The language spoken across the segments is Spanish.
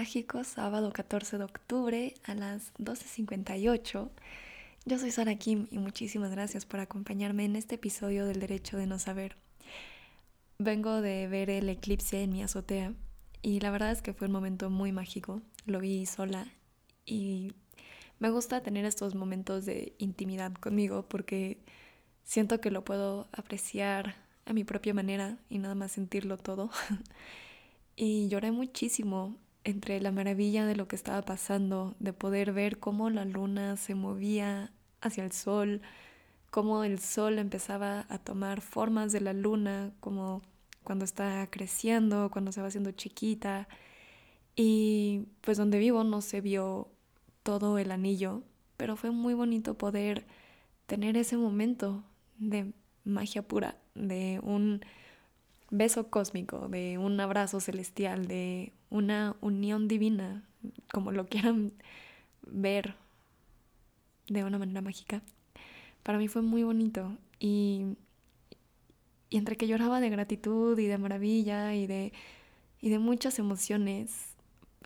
mágico sábado 14 de octubre a las 12.58. Yo soy Sara Kim y muchísimas gracias por acompañarme en este episodio del Derecho de No Saber. Vengo de ver el eclipse en mi azotea y la verdad es que fue un momento muy mágico. Lo vi sola y me gusta tener estos momentos de intimidad conmigo porque siento que lo puedo apreciar a mi propia manera y nada más sentirlo todo. y lloré muchísimo entre la maravilla de lo que estaba pasando, de poder ver cómo la luna se movía hacia el sol, cómo el sol empezaba a tomar formas de la luna, como cuando está creciendo, cuando se va haciendo chiquita. Y pues donde vivo no se vio todo el anillo, pero fue muy bonito poder tener ese momento de magia pura, de un beso cósmico, de un abrazo celestial, de una unión divina, como lo quieran ver de una manera mágica. Para mí fue muy bonito y, y entre que lloraba de gratitud y de maravilla y de, y de muchas emociones,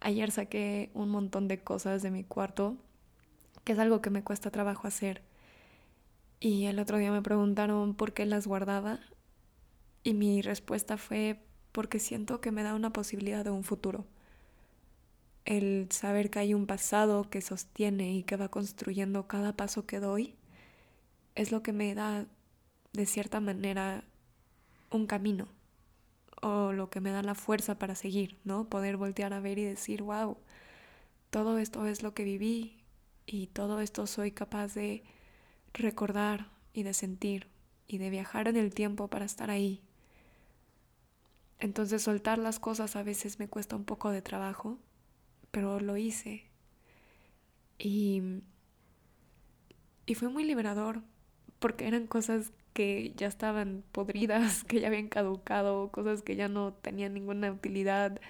ayer saqué un montón de cosas de mi cuarto, que es algo que me cuesta trabajo hacer. Y el otro día me preguntaron por qué las guardaba y mi respuesta fue porque siento que me da una posibilidad de un futuro. El saber que hay un pasado que sostiene y que va construyendo cada paso que doy es lo que me da, de cierta manera, un camino o lo que me da la fuerza para seguir, ¿no? Poder voltear a ver y decir, wow, todo esto es lo que viví y todo esto soy capaz de recordar y de sentir y de viajar en el tiempo para estar ahí entonces soltar las cosas a veces me cuesta un poco de trabajo, pero lo hice. Y, y fue muy liberador, porque eran cosas que ya estaban podridas, que ya habían caducado, cosas que ya no tenían ninguna utilidad,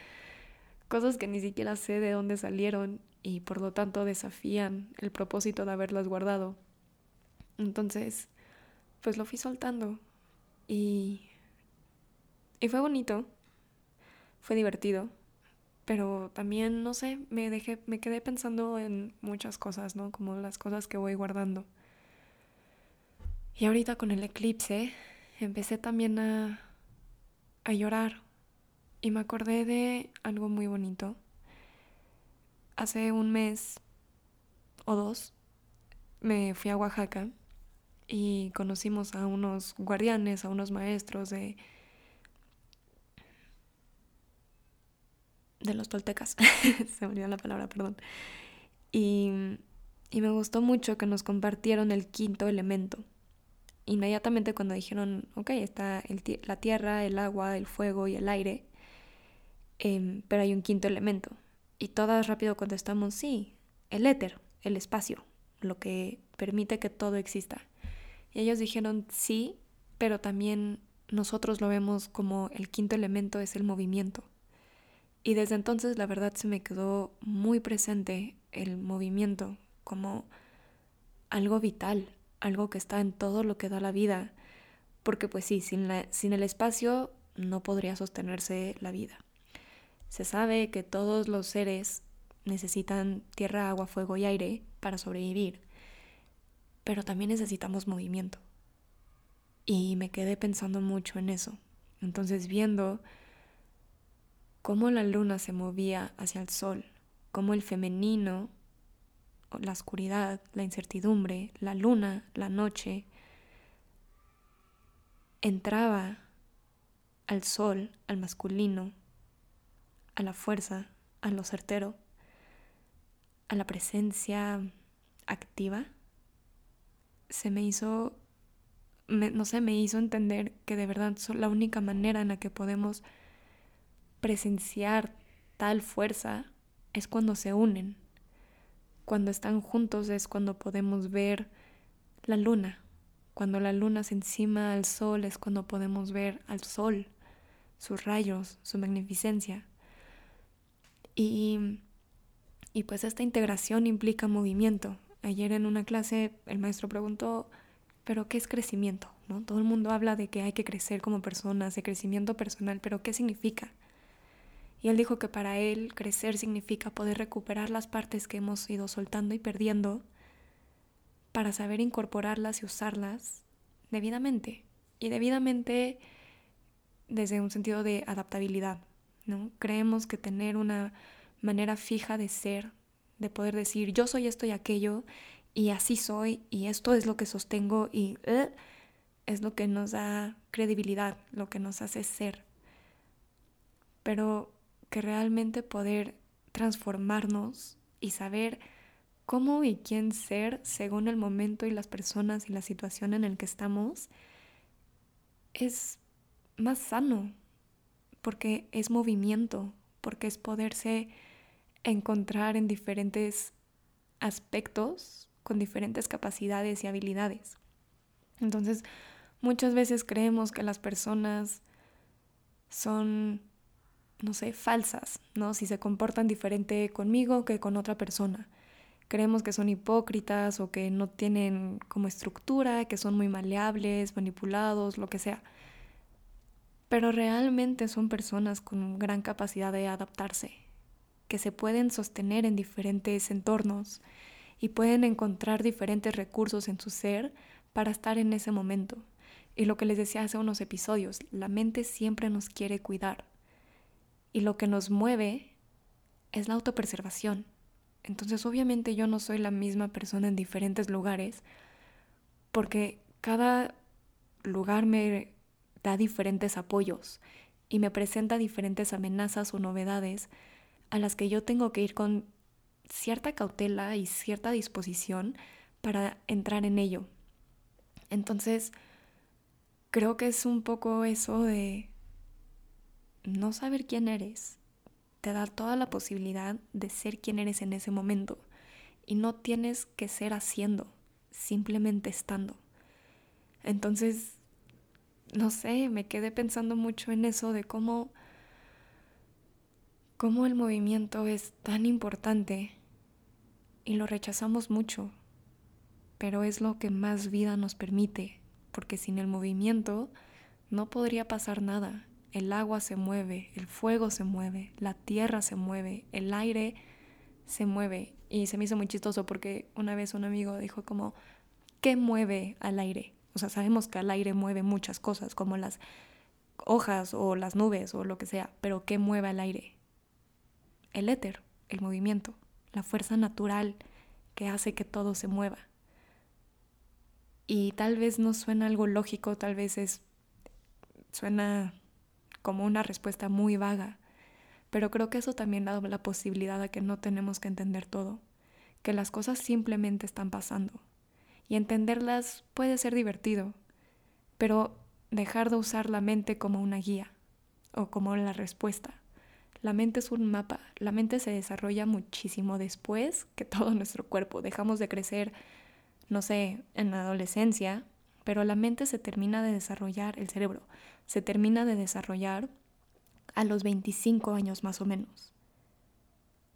cosas que ni siquiera sé de dónde salieron y por lo tanto desafían el propósito de haberlas guardado. Entonces, pues lo fui soltando y y fue bonito, fue divertido, pero también, no sé, me dejé, me quedé pensando en muchas cosas, ¿no? Como las cosas que voy guardando. Y ahorita con el eclipse empecé también a, a llorar y me acordé de algo muy bonito. Hace un mes o dos me fui a Oaxaca y conocimos a unos guardianes, a unos maestros de de los toltecas, se me olvidó la palabra, perdón. Y, y me gustó mucho que nos compartieron el quinto elemento. Inmediatamente cuando dijeron, ok, está el, la tierra, el agua, el fuego y el aire, em, pero hay un quinto elemento. Y todas rápido contestamos, sí, el éter, el espacio, lo que permite que todo exista. Y ellos dijeron, sí, pero también nosotros lo vemos como el quinto elemento es el movimiento. Y desde entonces la verdad se me quedó muy presente el movimiento como algo vital, algo que está en todo lo que da la vida, porque pues sí, sin, la, sin el espacio no podría sostenerse la vida. Se sabe que todos los seres necesitan tierra, agua, fuego y aire para sobrevivir, pero también necesitamos movimiento. Y me quedé pensando mucho en eso. Entonces viendo cómo la luna se movía hacia el sol, cómo el femenino, la oscuridad, la incertidumbre, la luna, la noche, entraba al sol, al masculino, a la fuerza, a lo certero, a la presencia activa, se me hizo, no sé, me hizo entender que de verdad la única manera en la que podemos presenciar tal fuerza es cuando se unen. Cuando están juntos es cuando podemos ver la luna. Cuando la luna se encima al sol es cuando podemos ver al sol, sus rayos, su magnificencia. Y, y pues esta integración implica movimiento. Ayer en una clase el maestro preguntó, ¿pero qué es crecimiento? ¿No? Todo el mundo habla de que hay que crecer como personas, de crecimiento personal, pero ¿qué significa? Y él dijo que para él crecer significa poder recuperar las partes que hemos ido soltando y perdiendo para saber incorporarlas y usarlas debidamente. Y debidamente desde un sentido de adaptabilidad, ¿no? Creemos que tener una manera fija de ser, de poder decir yo soy esto y aquello y así soy y esto es lo que sostengo y eh, es lo que nos da credibilidad, lo que nos hace ser. Pero que realmente poder transformarnos y saber cómo y quién ser según el momento y las personas y la situación en el que estamos es más sano, porque es movimiento, porque es poderse encontrar en diferentes aspectos con diferentes capacidades y habilidades. Entonces, muchas veces creemos que las personas son, no sé, falsas, ¿no? Si se comportan diferente conmigo que con otra persona. Creemos que son hipócritas o que no tienen como estructura, que son muy maleables, manipulados, lo que sea pero realmente son personas con gran capacidad de adaptarse, que se pueden sostener en diferentes entornos y pueden encontrar diferentes recursos en su ser para estar en ese momento. Y lo que les decía hace unos episodios, la mente siempre nos quiere cuidar. Y lo que nos mueve es la autopreservación. Entonces obviamente yo no soy la misma persona en diferentes lugares, porque cada lugar me da diferentes apoyos y me presenta diferentes amenazas o novedades a las que yo tengo que ir con cierta cautela y cierta disposición para entrar en ello. Entonces, creo que es un poco eso de no saber quién eres. Te da toda la posibilidad de ser quien eres en ese momento. Y no tienes que ser haciendo, simplemente estando. Entonces, no sé, me quedé pensando mucho en eso de cómo, cómo el movimiento es tan importante y lo rechazamos mucho, pero es lo que más vida nos permite, porque sin el movimiento no podría pasar nada. El agua se mueve, el fuego se mueve, la tierra se mueve, el aire se mueve. Y se me hizo muy chistoso porque una vez un amigo dijo como, ¿qué mueve al aire? O sea, sabemos que el aire mueve muchas cosas, como las hojas o las nubes o lo que sea, pero ¿qué mueve el aire? El éter, el movimiento, la fuerza natural que hace que todo se mueva. Y tal vez no suena algo lógico, tal vez es suena como una respuesta muy vaga, pero creo que eso también da la posibilidad de que no tenemos que entender todo, que las cosas simplemente están pasando y entenderlas puede ser divertido, pero dejar de usar la mente como una guía o como la respuesta. La mente es un mapa, la mente se desarrolla muchísimo después que todo nuestro cuerpo. Dejamos de crecer, no sé, en la adolescencia, pero la mente se termina de desarrollar, el cerebro se termina de desarrollar a los 25 años más o menos.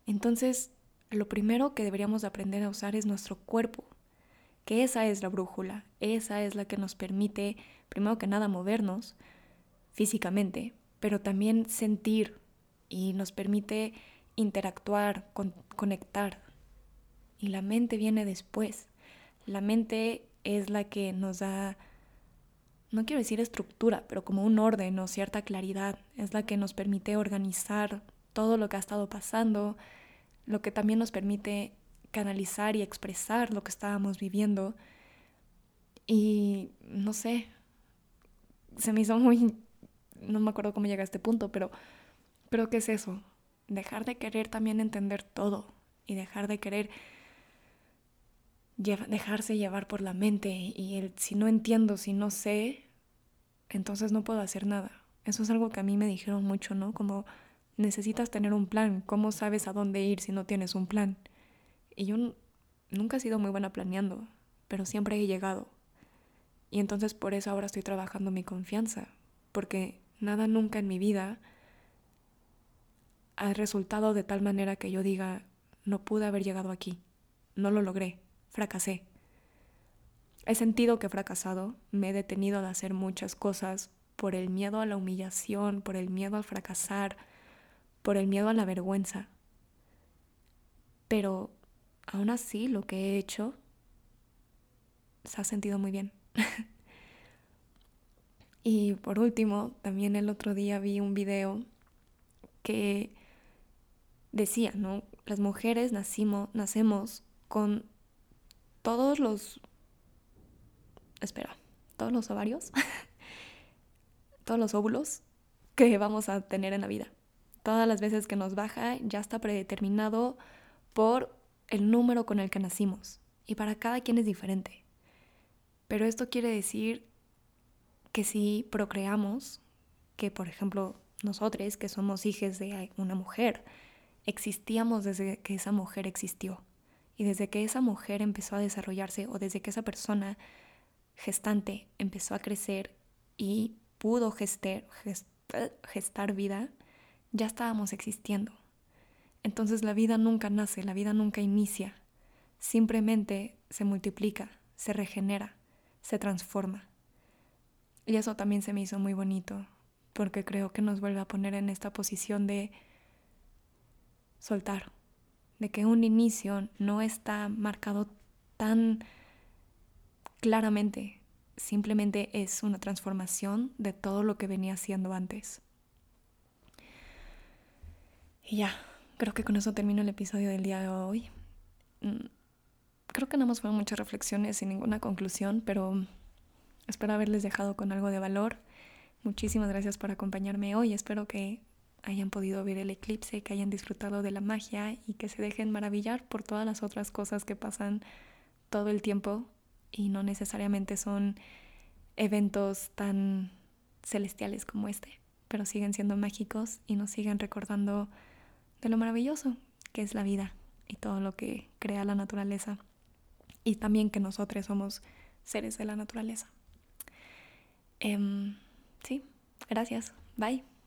Entonces, lo primero que deberíamos aprender a usar es nuestro cuerpo, que esa es la brújula, esa es la que nos permite, primero que nada, movernos físicamente, pero también sentir y nos permite interactuar, conectar. Y la mente viene después. La mente es la que nos da, no quiero decir estructura, pero como un orden o cierta claridad. Es la que nos permite organizar todo lo que ha estado pasando, lo que también nos permite canalizar y expresar lo que estábamos viviendo. Y no sé, se me hizo muy, no me acuerdo cómo llega a este punto, pero creo que es eso, dejar de querer también entender todo y dejar de querer dejarse llevar por la mente y el si no entiendo, si no sé, entonces no puedo hacer nada. Eso es algo que a mí me dijeron mucho, ¿no? Como necesitas tener un plan, ¿cómo sabes a dónde ir si no tienes un plan? Y yo nunca he sido muy buena planeando, pero siempre he llegado. Y entonces por eso ahora estoy trabajando mi confianza, porque nada nunca en mi vida ha resultado de tal manera que yo diga, no pude haber llegado aquí, no lo logré, fracasé. He sentido que he fracasado, me he detenido de hacer muchas cosas por el miedo a la humillación, por el miedo al fracasar, por el miedo a la vergüenza. Pero aún así lo que he hecho se ha sentido muy bien. y por último, también el otro día vi un video que decía, ¿no? Las mujeres nacimos, nacemos con todos los... Espera, todos los ovarios, todos los óvulos que vamos a tener en la vida. Todas las veces que nos baja ya está predeterminado por el número con el que nacimos. Y para cada quien es diferente. Pero esto quiere decir que si procreamos, que por ejemplo nosotros, que somos hijos de una mujer, existíamos desde que esa mujer existió. Y desde que esa mujer empezó a desarrollarse o desde que esa persona gestante empezó a crecer y pudo gestar, gestar vida, ya estábamos existiendo. Entonces la vida nunca nace, la vida nunca inicia, simplemente se multiplica, se regenera, se transforma. Y eso también se me hizo muy bonito, porque creo que nos vuelve a poner en esta posición de soltar, de que un inicio no está marcado tan claramente, simplemente es una transformación de todo lo que venía siendo antes. Y ya, creo que con eso termino el episodio del día de hoy. Mm, creo que no hemos fueron muchas reflexiones sin ninguna conclusión, pero espero haberles dejado con algo de valor. Muchísimas gracias por acompañarme hoy. Espero que hayan podido ver el eclipse, que hayan disfrutado de la magia y que se dejen maravillar por todas las otras cosas que pasan todo el tiempo y no necesariamente son eventos tan celestiales como este, pero siguen siendo mágicos y nos siguen recordando de lo maravilloso que es la vida y todo lo que crea la naturaleza y también que nosotros somos seres de la naturaleza. Em, sí, gracias. Bye.